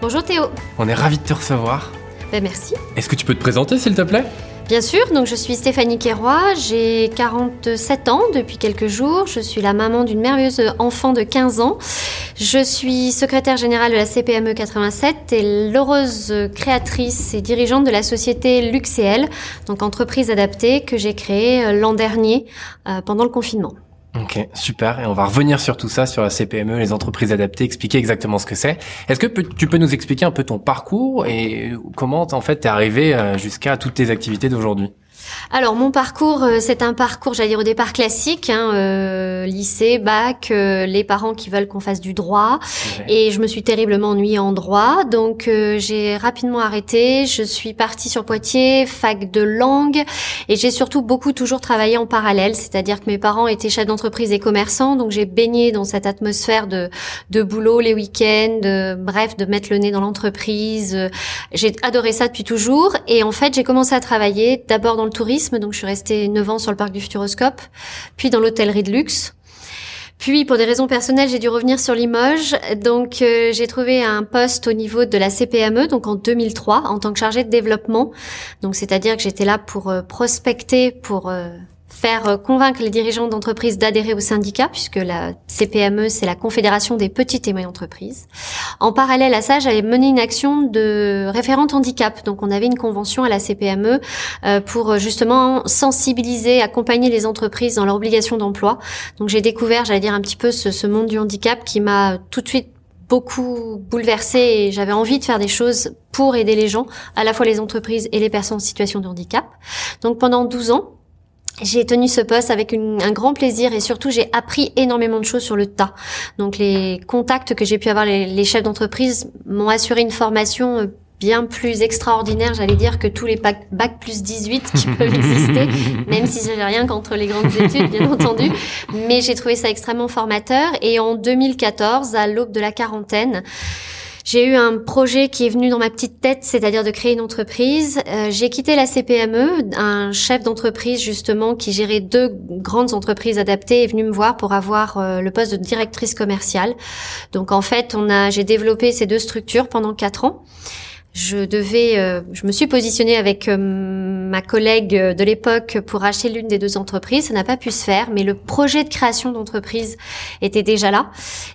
Bonjour Théo. On est ravis de te recevoir. Ben merci. Est-ce que tu peux te présenter s'il te plaît? Bien sûr, donc je suis Stéphanie Quéroy, j'ai 47 ans depuis quelques jours, je suis la maman d'une merveilleuse enfant de 15 ans. Je suis secrétaire générale de la CPME 87 et l'heureuse créatrice et dirigeante de la société Luxéel, donc entreprise adaptée que j'ai créée euh, l'an dernier euh, pendant le confinement. Ok, super. Et on va revenir sur tout ça, sur la CPME, les entreprises adaptées, expliquer exactement ce que c'est. Est-ce que tu peux nous expliquer un peu ton parcours et comment en fait t'es arrivé euh, jusqu'à toutes tes activités d'aujourd'hui? Alors mon parcours, euh, c'est un parcours, j'allais dire au départ classique, hein, euh, lycée, bac, euh, les parents qui veulent qu'on fasse du droit, et je me suis terriblement ennuyée en droit, donc j'ai rapidement arrêté. Je suis partie sur Poitiers, fac de langue, et j'ai surtout beaucoup toujours travaillé en parallèle, c'est-à-dire que mes parents étaient chefs d'entreprise et commerçants, donc j'ai baigné dans cette atmosphère de, de boulot les week-ends, bref, de mettre le nez dans l'entreprise. J'ai adoré ça depuis toujours, et en fait j'ai commencé à travailler d'abord dans le donc je suis restée 9 ans sur le parc du Futuroscope, puis dans l'hôtellerie de luxe. Puis, pour des raisons personnelles, j'ai dû revenir sur Limoges. Donc, euh, j'ai trouvé un poste au niveau de la CPME, donc en 2003, en tant que chargée de développement. Donc, c'est-à-dire que j'étais là pour euh, prospecter, pour euh, faire euh, convaincre les dirigeants d'entreprise d'adhérer au syndicat, puisque la CPME, c'est la Confédération des petites et moyennes entreprises. En parallèle à ça, j'avais mené une action de référente handicap. Donc, on avait une convention à la CPME euh, pour euh, justement sensibiliser, accompagner les entreprises dans leur obligation d'emploi. Donc, j'ai découvert, j'allais dire un petit peu ce, ce monde du handicap qui m'a tout de suite beaucoup bouleversée et j'avais envie de faire des choses pour aider les gens, à la fois les entreprises et les personnes en situation de handicap. Donc pendant 12 ans, j'ai tenu ce poste avec un grand plaisir et surtout j'ai appris énormément de choses sur le tas. Donc les contacts que j'ai pu avoir les, les chefs d'entreprise m'ont assuré une formation euh, bien plus extraordinaire, j'allais dire, que tous les bac, plus 18 qui peuvent exister, même si j'avais rien contre les grandes études, bien entendu. Mais j'ai trouvé ça extrêmement formateur. Et en 2014, à l'aube de la quarantaine, j'ai eu un projet qui est venu dans ma petite tête, c'est-à-dire de créer une entreprise. Euh, j'ai quitté la CPME, un chef d'entreprise justement qui gérait deux grandes entreprises adaptées est venu me voir pour avoir euh, le poste de directrice commerciale. Donc en fait, on a, j'ai développé ces deux structures pendant quatre ans je devais, euh, je me suis positionnée avec euh, ma collègue de l'époque pour acheter l'une des deux entreprises. Ça n'a pas pu se faire, mais le projet de création d'entreprise était déjà là.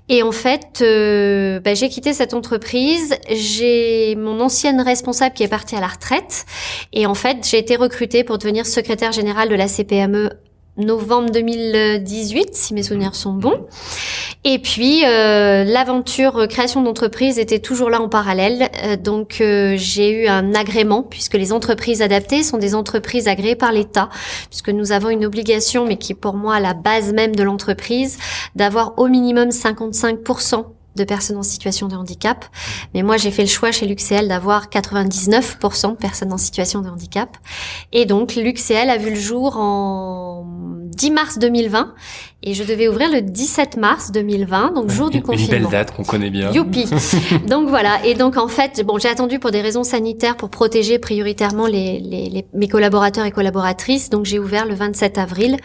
Et en fait, euh, bah, j'ai quitté cette entreprise. J'ai mon ancienne responsable qui est partie à la retraite. Et en fait, j'ai été recrutée pour devenir secrétaire générale de la CPME novembre 2018, si mes souvenirs sont bons. Et puis euh, l'aventure euh, création d'entreprise était toujours là en parallèle. Euh, donc j'ai eu un agrément puisque les entreprises adaptées sont des entreprises agréées par l'État, puisque nous avons une obligation, mais qui pour moi la base même de l'entreprise, d'avoir au minimum 55% de personnes en situation de handicap. Mais moi, j'ai fait le choix chez Luxéel d'avoir 99% de personnes en situation de handicap. Et donc, Luxéel a vu le jour en 10 mars 2020 et je devais ouvrir le 17 mars 2020, donc jour du confinement. Une belle date qu'on connaît bien. Youpi. donc voilà. Et donc en fait, bon, j'ai attendu pour des raisons sanitaires pour protéger prioritairement les, les mes collaborateurs et collaboratrices. Donc j'ai ouvert le 27 avril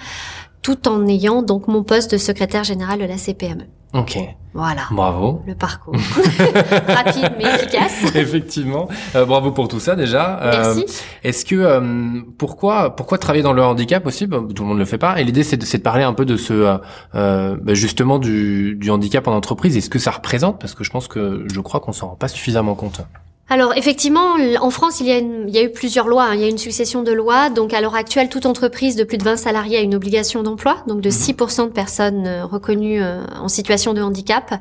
tout en ayant donc mon poste de secrétaire général de la CPME. Ok. Voilà. Bravo. Le parcours. Rapide mais efficace. Effectivement. Euh, bravo pour tout ça déjà. Euh, Merci. Est-ce que euh, pourquoi pourquoi travailler dans le handicap aussi? Bah, Tout le monde ne le fait pas. Et l'idée c'est de, de, parler un peu de ce bah, justement du, du handicap en entreprise. Est-ce que ça représente Parce que je pense que je crois qu'on s'en rend pas suffisamment compte. Alors effectivement, en France, il y, a il y a eu plusieurs lois, hein. il y a une succession de lois. Donc à l'heure actuelle, toute entreprise de plus de 20 salariés a une obligation d'emploi, donc de 6% mhm. de personnes euh, reconnues euh, en situation de handicap.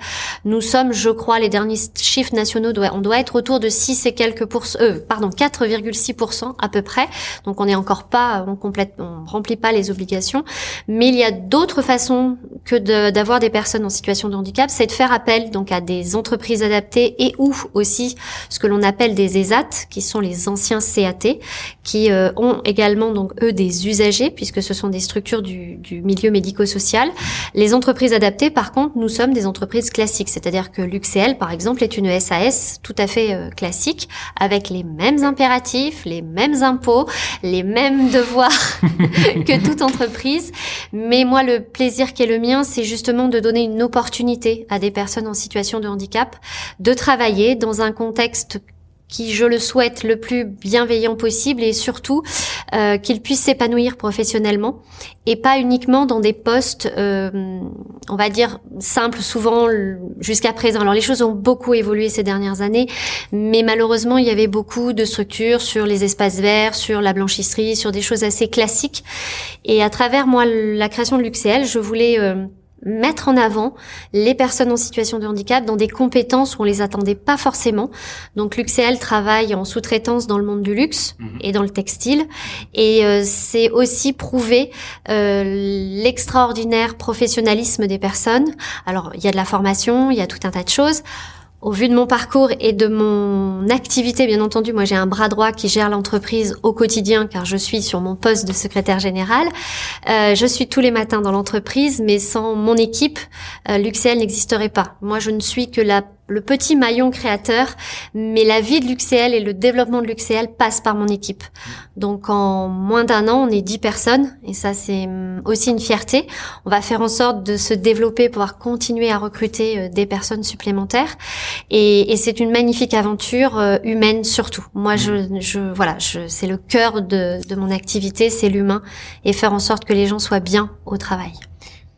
Nous sommes, je crois, les derniers chiffres nationaux, on doit être autour de 6 et quelques pourcents, euh, pardon, 4,6% à peu près. Donc on n'est encore pas, on complète, on remplit pas les obligations. Mais il y a d'autres façons que d'avoir des personnes en situation de handicap, c'est de faire appel donc à des entreprises adaptées et ou aussi ce que l'on on appelle des ESAT, qui sont les anciens CAT, qui euh, ont également donc eux des usagers, puisque ce sont des structures du, milieu médico-social. Les entreprises adaptées, par contre, nous sommes des entreprises classiques, c'est-à-dire que l'UXL, par exemple, est une SAS tout à fait euh, classique, avec les mêmes impératifs, les mêmes impôts, les mêmes devoirs que toute entreprise. Mais moi, le plaisir qui est le mien, c'est justement de donner une opportunité à des personnes en situation de handicap de travailler dans un contexte qui, je le souhaite, le plus bienveillant possible et surtout euh, qu'ils puissent s'épanouir professionnellement et pas uniquement dans des postes, euh, on va dire, simples souvent jusqu'à présent. Alors les choses ont beaucoup évolué ces dernières années, mais malheureusement, il y avait beaucoup de structures sur les espaces verts, sur la blanchisserie, sur des choses assez classiques. Et à travers, moi, la création de l'UCL, je voulais... Euh, mettre en avant les personnes en situation de handicap dans des compétences où on les attendait pas forcément. Donc l'UXL travaille en sous-traitance dans le monde du luxe mhm. et dans le textile et euh, c'est aussi prouver euh, l'extraordinaire professionnalisme des personnes. Alors il y a de la formation, il y a tout un tas de choses au vu de mon parcours et de mon activité, bien entendu, moi j'ai un bras droit qui gère l'entreprise au quotidien car je suis sur mon poste de secrétaire général. Euh, je suis tous les matins dans l'entreprise, mais sans mon équipe, euh, l'UXL n'existerait pas. Moi je ne suis que la le petit maillon créateur, mais la vie de l'UCL et le développement de l'UCL passent par mon équipe. Donc en moins d'un an, on est dix personnes et ça c'est hum, aussi une fierté. On va faire en sorte de se développer, pouvoir continuer à recruter euh, des personnes supplémentaires et, c'est une magnifique aventure euh, humaine surtout. Moi, je, je voilà, je, c'est le cœur de, de mon activité, c'est l'humain et faire en sorte que les gens soient bien au travail.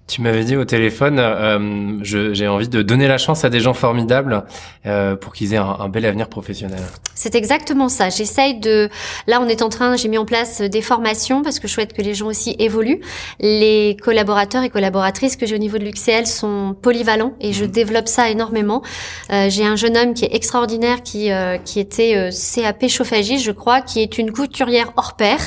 Tu m'avais dit au téléphone, euh, j'ai envie de donner la chance à des gens formidables euh, pour qu'ils aient un, bel avenir professionnel. C'est exactement ça. J'essaye de. Là, on est en train. J'ai mis en place des formations parce que je souhaite que les gens aussi évoluent. Les collaborateurs et collaboratrices que j'ai au niveau de l'UCL sont polyvalents et je mmh. développe ça énormément. Euh, j'ai un jeune homme qui est extraordinaire, qui euh, qui était euh, CAP chauffagiste, je crois, qui est une couturière hors pair.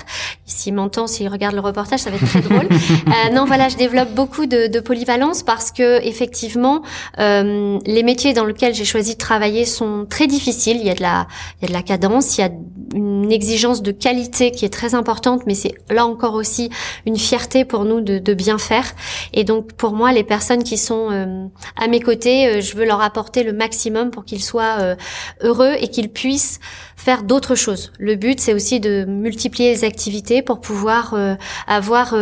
S'il m'entend, s'il regarde le reportage, ça va être très drôle. Euh, non, voilà, je développe beaucoup de, polyvalence parce que effectivement, euh, les métiers dans lesquels j'ai choisi de travailler sont très difficiles. Il y a de la, il y a de la cadence, il y a une exigence de qualité qui est très importante, mais c'est là encore aussi une fierté pour nous de, de, bien faire. Et donc pour moi, les personnes qui sont euh, à mes côtés, euh, je veux leur apporter le maximum pour qu'ils soient heureux et qu'ils puissent faire d'autres choses. Le but, c'est aussi de multiplier les activités pour pouvoir avoir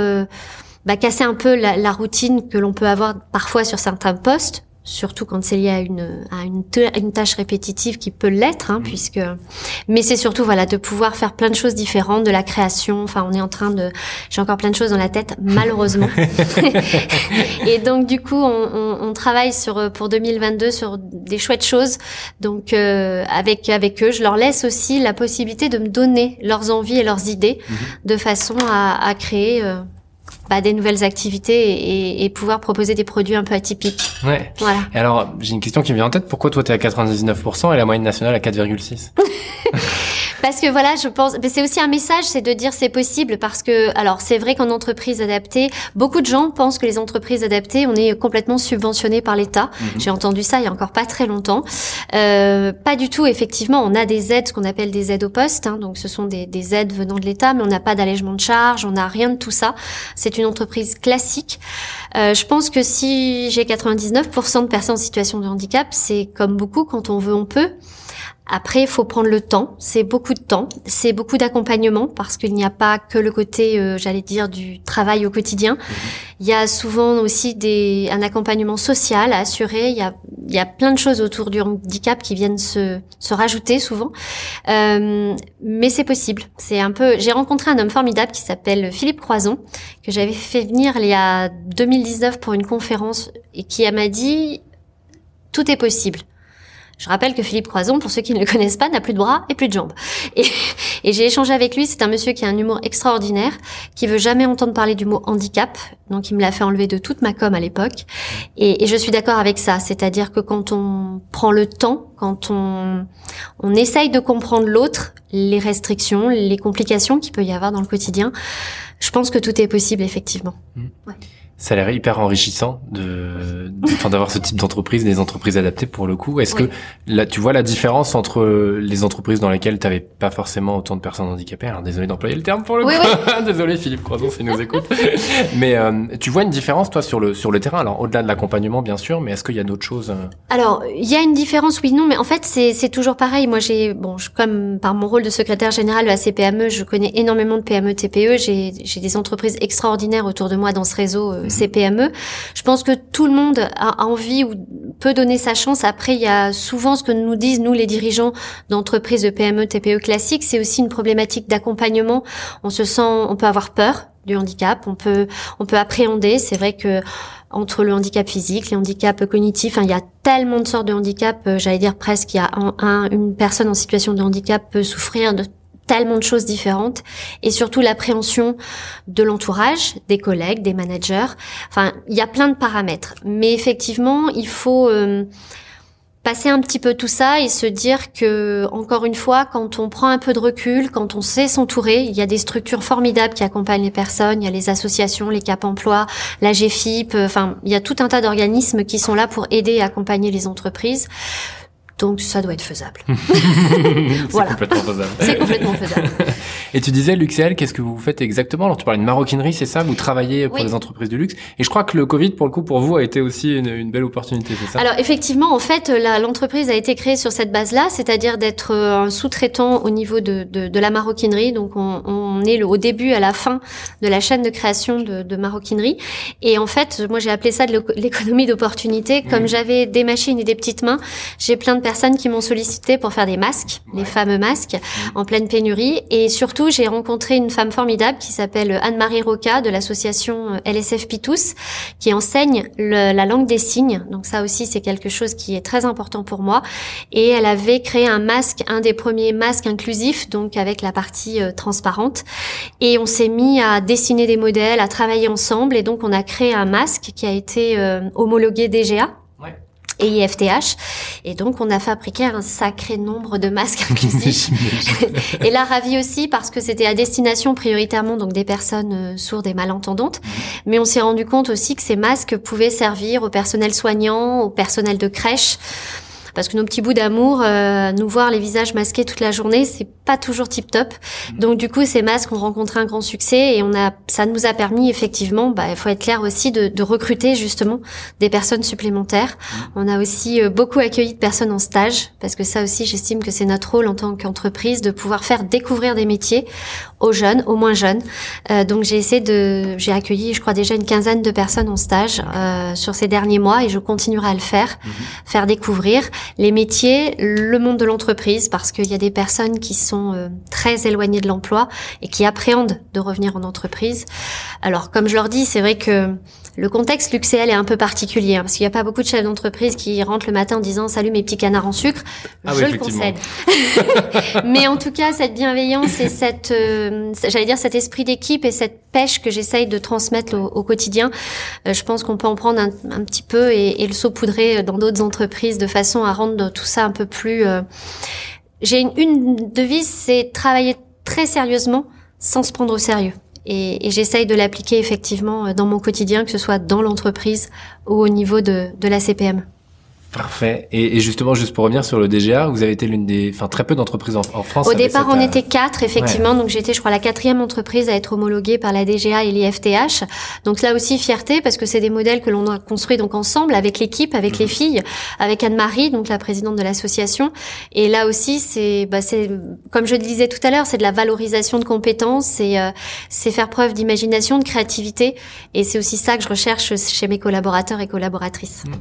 bah, casser un peu la, la routine que l'on peut avoir parfois sur certains postes, surtout quand c'est lié à une à une, une, tâche répétitive qui peut l'être, hein, mmh. puisque. Mais c'est surtout voilà de pouvoir faire plein de choses différentes, de la création. Enfin, on est en train de. J'ai encore plein de choses dans la tête, malheureusement. et donc du coup, on, on, on, travaille sur pour 2022 sur des chouettes choses. Donc euh, avec avec eux, je leur laisse aussi la possibilité de me donner leurs envies et leurs idées, mmh. de façon à, à créer. Euh, bah, des nouvelles activités et, et, pouvoir proposer des produits un peu atypiques. Ouais. Voilà. Et alors, j'ai une question qui me vient en tête. Pourquoi toi, tu es à 99% et la moyenne nationale à 4,6 Parce que voilà, je pense, c'est aussi un message, c'est de dire c'est possible parce que, alors c'est vrai qu'en entreprise adaptée, beaucoup de gens pensent que les entreprises adaptées, on est complètement subventionné par l'État. Mhm. J'ai entendu ça il y a encore pas très longtemps. Euh, pas du tout, effectivement, on a des aides, ce qu'on appelle des aides au poste, hein, donc ce sont des, des, aides venant de l'État, mais on n'a pas d'allègement de charges, on n'a rien de tout ça. C'est une entreprise classique. Euh, je pense que si j'ai 99% de personnes en situation de handicap, c'est comme beaucoup, quand on veut, on peut. Après, il faut prendre le temps. C'est beaucoup de temps. C'est beaucoup d'accompagnement parce qu'il n'y a pas que le côté, euh, j'allais dire, du travail au quotidien. Mhm. Il y a souvent aussi des, un accompagnement social à assurer. Il y a, il y a plein de choses autour du handicap qui viennent se, se rajouter souvent. Euh, mais c'est possible. C'est un peu. J'ai rencontré un homme formidable qui s'appelle Philippe Croison que j'avais fait venir il y a 2019 pour une conférence et qui m'a dit tout est possible. Je rappelle que Philippe Croison, pour ceux qui ne le connaissent pas, n'a plus de bras et plus de jambes. Et, et j'ai échangé avec lui. C'est un monsieur qui a un humour extraordinaire, qui veut jamais entendre parler du mot handicap. Donc il me l'a fait enlever de toute ma com à l'époque. Et, et je suis d'accord avec ça. C'est-à-dire que quand on prend le temps, quand on, on essaye de comprendre l'autre, les restrictions, les complications qu'il peut y avoir dans le quotidien, je pense que tout est possible effectivement. Mmh. Ouais ça a l'air hyper enrichissant de, d'avoir ce type d'entreprise, des entreprises adaptées pour le coup. Est-ce que là, tu vois la différence entre les entreprises dans lesquelles tu n'avais pas forcément autant de personnes handicapées? Alors désolé d'employer le terme pour le coup. désolé Philippe Croison s'il nous écoute. mais euh, tu vois une différence toi sur le sur le terrain? Alors au-delà de l'accompagnement bien sûr, mais est-ce qu'il y a d'autres choses euh? Alors il y a une différence, oui non, mais en fait c'est c'est toujours pareil. Moi j'ai bon je, comme par mon rôle de secrétaire général de la CPME, je connais énormément de PME TPE. J'ai j'ai des entreprises extraordinaires autour de moi dans ce réseau. Euh, ces PME. Je pense que tout le monde a envie ou peut donner sa chance. Après, il y a souvent ce que nous disent, nous, les dirigeants d'entreprises de PME, TPE classiques, c'est aussi une problématique d'accompagnement. On se sent, on peut avoir peur du handicap, on peut, on peut appréhender. C'est vrai que entre le handicap physique, les handicaps cognitifs, il y a tellement de sortes de handicaps, euh, j'allais dire presque, il y a un, une personne en situation de handicap peut souffrir de tellement de choses différentes et surtout l'appréhension de l'entourage, des collègues, des managers. Enfin, il y a plein de paramètres. Mais effectivement, il faut euh, passer un petit peu tout ça et se dire que, encore une fois, quand on prend un peu de recul, quand on sait s'entourer, il y a des structures formidables qui accompagnent les personnes. Il y a les associations, les Cap Emploi, la GFIP. Enfin, il y a tout un tas d'organismes qui sont là pour aider et accompagner les entreprises. Donc ça doit être faisable. c'est complètement faisable. c'est complètement faisable. Et tu disais, Luxel, qu'est-ce que vous faites exactement Alors tu parlais de maroquinerie, c'est ça Vous travaillez pour les entreprises de luxe. Et je crois que le Covid, pour le coup, pour vous, a été aussi une, belle opportunité, c'est ça Alors effectivement, en fait, l'entreprise a été créée sur cette base-là, c'est-à-dire d'être euh, un sous-traitant au niveau de, de, de, la maroquinerie. Donc on, on est le, au début, à la fin de la chaîne de création de, de maroquinerie. Et en fait, moi j'ai appelé ça de l'économie d'opportunité. Comme j'avais des machines et des petites mains, j'ai plein de personnes qui m'ont sollicité pour faire des masques, les fameux masques, mmh. en pleine pénurie. Et surtout, j'ai rencontré une femme formidable qui s'appelle Anne-Marie Roca de l'association euh, LSF Pitous, qui enseigne la langue des signes. Donc ça aussi, c'est quelque chose qui est très important pour moi. Et elle avait créé un masque, un des premiers masques inclusifs, donc avec la partie euh, transparente. Et on s'est mis à dessiner des modèles, à travailler ensemble. Et donc, on a créé un masque qui a été euh, homologué DGA et IFTH. Et donc, on a fabriqué un sacré nombre de masques inclusifs. et là, ravi aussi parce que c'était à destination prioritairement donc des personnes euh, sourdes et malentendantes. Mhm. Mais on s'est rendu compte aussi que ces masques pouvaient servir au personnel soignant, au personnel de crèche parce que nos petits bouts d'amour, euh, nous voir les visages masqués toute la journée, c'est pas toujours tip top. Mm. Donc du coup, ces masques ont rencontré un grand succès et on a, ça nous a permis effectivement, bah, il faut être clair aussi de, de recruter justement des personnes supplémentaires. Mm. On a aussi euh, beaucoup accueilli de personnes en stage parce que ça aussi, j'estime que c'est notre rôle en tant qu'entreprise de pouvoir faire découvrir des métiers aux jeunes, aux moins jeunes. Euh, donc j'ai essayé de, j'ai accueilli, je crois déjà une quinzaine de personnes en stage euh, sur ces derniers mois et je continuerai à le faire, mm-hmm. faire découvrir les métiers, le monde de l'entreprise, parce qu'il y a des personnes qui sont euh, très éloignées de l'emploi et qui appréhendent de revenir en entreprise. Alors, comme je leur dis, c'est vrai que le contexte Luxéal est un peu particulier, hein, parce qu'il n'y a pas beaucoup de chefs d'entreprise qui rentrent le matin en disant « Salut mes petits canards en sucre ah Je le concède. Mais en tout cas, cette bienveillance et cette, euh, j'allais dire, cet esprit d'équipe et cette pêche que j'essaye de transmettre au, quotidien, euh, je pense qu'on peut en prendre un, petit peu et, et, le saupoudrer dans d'autres entreprises de façon à rendre tout ça un peu plus... Euh, j'ai une, une devise, c'est travailler très sérieusement sans se prendre au sérieux. Et, et j'essaye de l'appliquer effectivement dans mon quotidien, que ce soit dans l'entreprise ou au niveau de, de la CPM. Parfait. Et, et, justement, juste pour revenir sur le DGA, vous avez été l'une des, enfin très peu d'entreprises en, en, France. Au départ, on euh, était quatre, effectivement. Donc j'étais, je crois, la quatrième entreprise à être homologuée par la DGA et l'IFTH. Donc là aussi, fierté parce que c'est des modèles que l'on a construits donc ensemble avec l'équipe, avec les mhm. filles, avec Anne-Marie, donc la présidente de l'association. Et là aussi, c'est, bah, c'est comme je le disais tout à l'heure, c'est de la valorisation de compétences, c'est, euh, c'est faire preuve d'imagination, de créativité. Et c'est aussi ça que je recherche chez mes collaborateurs et collaboratrices. Mhm.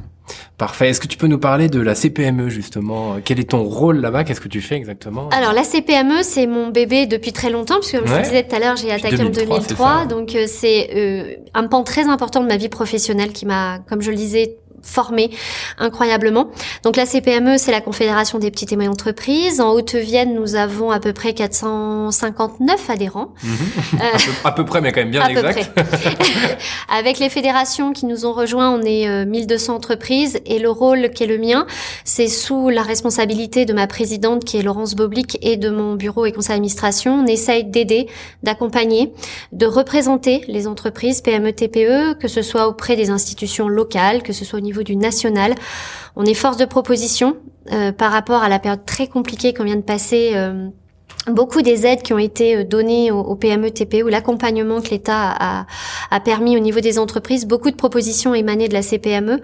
Parfait. Est-ce que tu peux nous parler de la CPME justement? Quel est ton rôle là-bas? Qu'est-ce que tu fais exactement? Alors la CPME, c'est mon bébé depuis très longtemps, puisque comme je vous disais tout à l'heure, j'ai attaqué en 2003. Donc euh, c'est euh, un pan très important de ma vie professionnelle qui m'a, comme je le disais, formés incroyablement. Donc la CPME, c'est la Confédération des petites et moyennes entreprises. En Haute-Vienne, nous avons à peu près 459 adhérents. Mhm. Euh, à, peu, près, mais quand même bien exact. Avec les fédérations qui nous ont rejoints, on est 1200 euh, entreprises et le rôle qui est le mien, c'est sous la responsabilité de ma présidente qui est Laurence Boblic et de mon bureau et conseil d'administration. On essaye d'aider, d'accompagner, de représenter les entreprises PME, TPE, que ce soit auprès des institutions locales, que ce soit au niveau du national. On est force de proposition euh, par rapport à la période très compliquée qu'on vient de passer. Euh, beaucoup des aides qui ont été euh, données aux, PME, TPE, ou l'accompagnement que l'État a, a, permis au niveau des entreprises, beaucoup de propositions émanées de la CPME.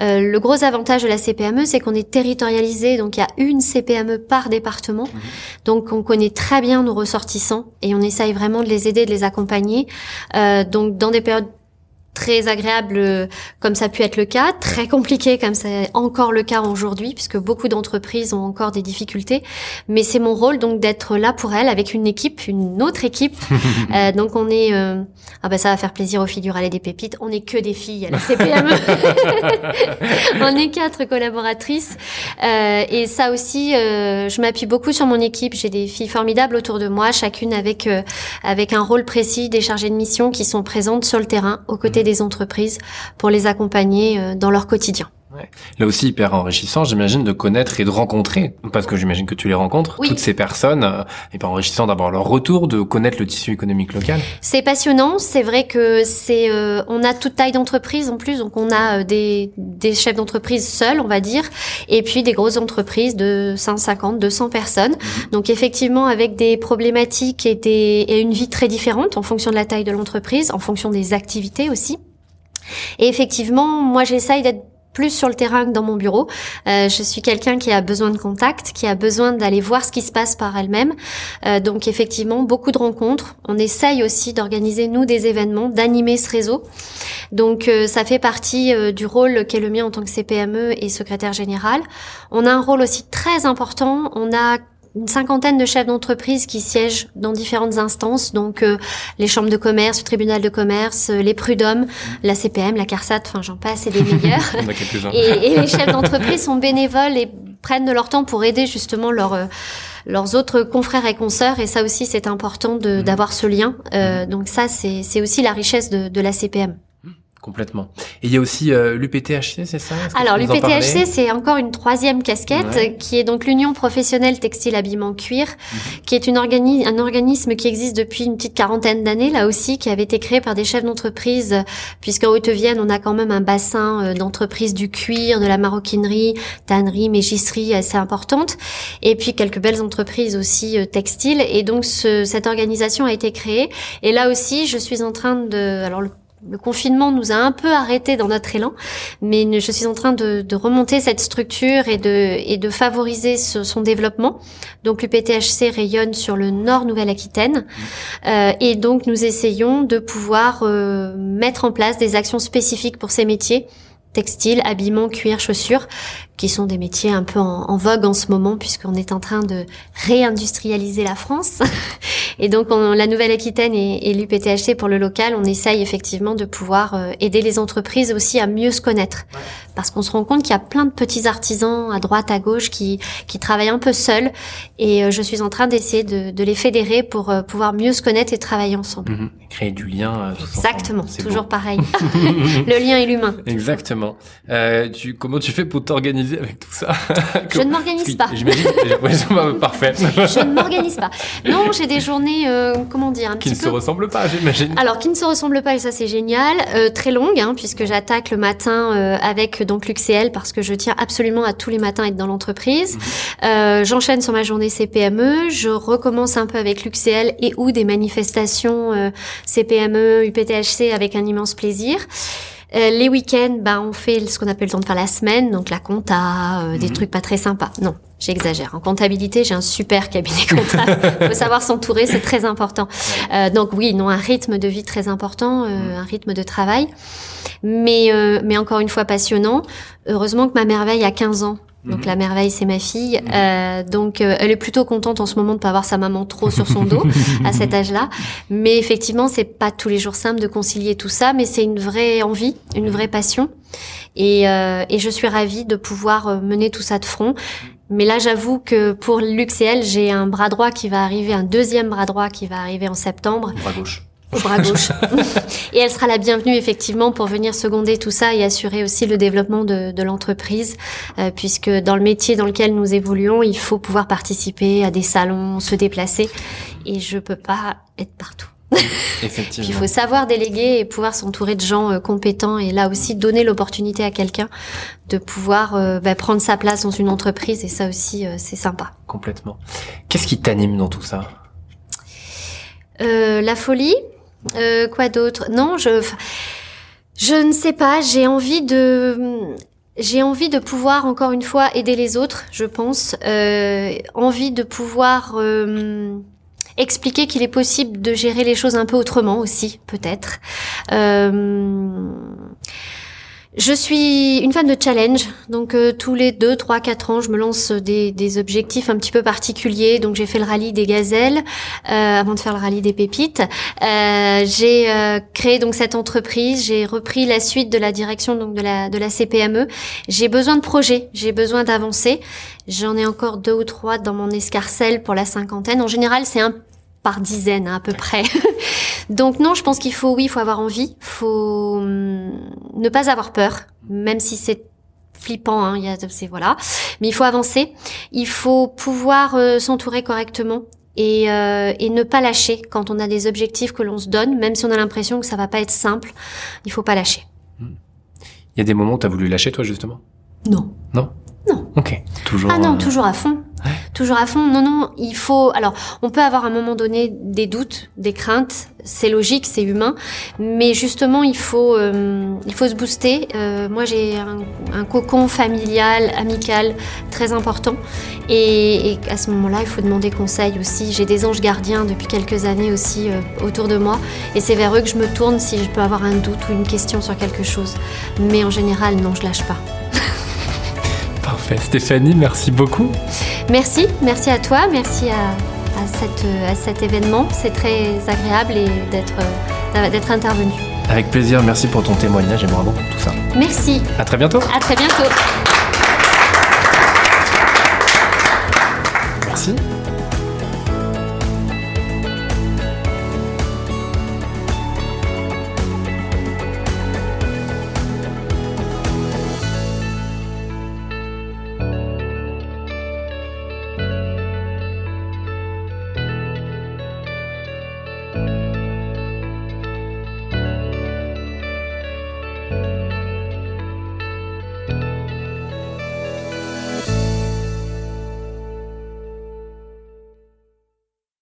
Euh, le gros avantage de la CPME, c'est qu'on est territorialisé, donc il y a une CPME par département. Mmh. Donc on connaît très bien nos ressortissants et on essaye vraiment de les aider, de les accompagner. Euh, donc dans des périodes très agréable euh, comme ça a pu être le cas, très compliqué comme c'est encore le cas aujourd'hui puisque beaucoup d'entreprises ont encore des difficultés. Mais c'est mon rôle donc d'être là pour elles avec une équipe, une autre équipe. euh, donc on est, euh, ah ben ça va faire plaisir aux filles du Rallye des Pépites. On est que des filles à la CPME. on est quatre collaboratrices euh, et ça aussi, euh, je m'appuie beaucoup sur mon équipe. J'ai des filles formidables autour de moi, chacune avec avec un rôle précis, des chargées de mission qui sont présentes sur le terrain aux côtés des entreprises pour les accompagner euh, dans leur quotidien. Là aussi hyper enrichissant, j'imagine, de connaître et de rencontrer, parce que j'imagine que tu les rencontres, toutes ces personnes, euh, hyper enrichissant d'avoir leur retour, de connaître le tissu économique local. C'est passionnant, c'est vrai que c'est, euh, on a toute taille d'entreprise en plus, donc on a des, des chefs d'entreprise seuls, on va dire, et puis des grosses entreprises de 150, 200 personnes. Mhm. Donc effectivement, avec des problématiques et, des, et une vie très différente en fonction de la taille de l'entreprise, en fonction des activités aussi. Et effectivement, moi j'essaye d'être plus sur le terrain que dans mon bureau. Euh, je suis quelqu'un qui a besoin de contact, qui a besoin d'aller voir ce qui se passe par elle-même. Euh, donc effectivement, beaucoup de rencontres. On essaye aussi d'organiser, nous, des événements, d'animer ce réseau. Donc euh, ça fait partie euh, du rôle qu'est le mien en tant que CPME et secrétaire général. On a un rôle aussi très important. On a une cinquantaine de chefs d'entreprise qui siègent dans différentes instances, donc euh, les chambres de commerce, le tribunal de commerce, euh, les prud'hommes, la CPM, la CARSAT, enfin j'en passe et des meilleurs. et, et, les chefs d'entreprise sont bénévoles et prennent de leur temps pour aider justement leurs euh, leurs autres confrères et consoeurs et ça aussi c'est important mmh. d'avoir ce lien. Mmh. donc ça c'est aussi la richesse de, de la CPM. Complètement. Et il y a aussi euh, l'UPTHC, c'est ça? Alors l'UPTHC, c'est encore une troisième casquette qui est donc l'Union professionnelle textile habillement cuir, mhm. qui est une organi un organisme qui existe depuis une petite quarantaine d'années là aussi, qui avait été créé par des chefs d'entreprise, puisqu'en Haute-Vienne, on a quand même un bassin euh, d'entreprises du cuir, de la maroquinerie, tannerie, mégisserie assez importante, et puis quelques belles entreprises aussi euh, textiles. Et donc ce, cette organisation a été créée. Et là aussi, je suis en train de, alors le le confinement nous a un peu arrêté dans notre élan, mais je suis en train de, remonter cette structure et de, et de favoriser son développement. Donc l'UPTHC rayonne sur le nord Nouvelle-Aquitaine euh, et donc nous essayons de pouvoir euh, mettre en place des actions spécifiques pour ces métiers textile, habillement, cuir, chaussures, qui sont des métiers un peu en, vogue en ce moment puisqu'on est en train de réindustrialiser la France. et donc la Nouvelle-Aquitaine et, l'UPTHC pour le local, on essaye effectivement de pouvoir euh, aider les entreprises aussi à mieux se connaître. Parce qu'on se rend compte qu'il y a plein de petits artisans à droite, à gauche qui, qui travaillent un peu seuls. Et euh, je suis en train d'essayer de, de, les fédérer pour euh, pouvoir mieux se connaître et travailler ensemble. Mhm. Créer du lien. Exactement, toujours pareil. le lien et l'humain. Exactement. tu, comment tu fais pour t'organiser avec tout ça Je ne m'organise pas. J'imagine. parfait. je ne m'organise pas. Non, j'ai des journées, euh, comment dire, un qui petit ne se ressemblent pas, j'imagine. Alors, qui ne se ressemblent pas, et ça c'est génial. Euh, très longue, hein, puisque j'attaque le matin euh, avec donc l'UCL parce que je tiens absolument à tous les matins être dans l'entreprise. Mhm. J'enchaîne sur ma journée CPME. Je recommence un peu avec l'UCL et ou des manifestations CPME, UPTHC avec un immense plaisir. Euh, les week-ends, bah, on fait ce qu'on appelle le temps de faire la semaine, donc la compta, euh, des mhm. trucs pas très sympas. Non, j'exagère. En comptabilité, j'ai un super cabinet comptable. faut savoir s'entourer, c'est très important. Euh, donc oui, non, un rythme de vie très important, mhm. un rythme de travail. Mais, mais encore une fois passionnant. Heureusement que ma merveille a 15 ans Donc Mhm. la merveille, c'est ma fille. Euh, donc euh, elle est plutôt contente en ce moment de pas avoir sa maman trop sur son dos à cet âge-là. Mais effectivement, c'est pas tous les jours simple de concilier tout ça, mais c'est une vraie envie, une vraie passion. Et, euh, et je suis ravie de pouvoir euh, mener tout ça de front. Mais là, j'avoue que pour l'UXL, j'ai un bras droit qui va arriver, un deuxième bras droit qui va arriver en septembre Bras gauche. Au bras gauche. et elle sera la bienvenue effectivement pour venir seconder tout ça et assurer aussi le développement de, de l'entreprise, euh, puisque dans le métier dans lequel nous évoluons, il faut pouvoir participer à des salons, se déplacer, et je peux pas être partout. Puis il Effectivement. faut savoir déléguer et pouvoir s'entourer de gens euh, compétents et là aussi donner l'opportunité à quelqu'un de pouvoir euh, bah, prendre sa place dans une entreprise et ça aussi euh, c'est sympa. Complètement. Qu'est-ce qui t'anime dans tout ça? Euh, la folie, euh, quoi d'autre? Non, je, je ne sais pas. J'ai envie de, j'ai envie de pouvoir encore une fois aider les autres. Je pense, euh, envie de pouvoir euh, expliquer qu'il est possible de gérer les choses un peu autrement aussi, peut-être. Euh, je suis une fan de challenge, donc euh, tous les deux, trois, quatre ans, je me lance des, des objectifs un petit peu particuliers. Donc j'ai fait le rallye des gazelles euh, avant de faire le rallye des pépites. Euh, j'ai euh, créé donc cette entreprise, j'ai repris la suite de la direction donc de la de la CPME. J'ai besoin de projets, j'ai besoin d'avancer. J'en ai encore deux ou trois dans mon escarcelle pour la cinquantaine. En général, c'est un par dizaine hein, à peu près. Donc non, je pense qu'il faut, oui, il faut avoir envie, faut hum, ne pas avoir peur, même si c'est flippant, hein, il y a, c'est voilà. Mais il faut avancer, il faut pouvoir euh, s'entourer correctement et, euh, et ne pas lâcher quand on a des objectifs que l'on se donne, même si on a l'impression que ça va pas être simple, il faut pas lâcher. Il y a des moments où t'as voulu lâcher toi justement? Non. Non? Non. Ok. Toujours. Ah non, euh, toujours à fond. Toujours à fond. Non, non, il faut. Alors, on peut avoir à un moment donné des doutes, des craintes. C'est logique, c'est humain. Mais justement, il faut, euh, il faut se booster. Euh, moi, j'ai un, cocon familial, amical très important. Et, et à ce moment-là, il faut demander conseil aussi. J'ai des anges gardiens depuis quelques années aussi euh, autour de moi. Et c'est vers eux que je me tourne si je peux avoir un doute ou une question sur quelque chose. Mais en général, non, je lâche pas. Parfait. Stéphanie, merci beaucoup. Merci, merci à toi, merci à, à, cette, à cet événement. C'est très agréable et d'être euh, d'être intervenu. Avec plaisir. Merci pour ton témoignage et bravo pour tout ça. Merci, À très bientôt. à très bientôt.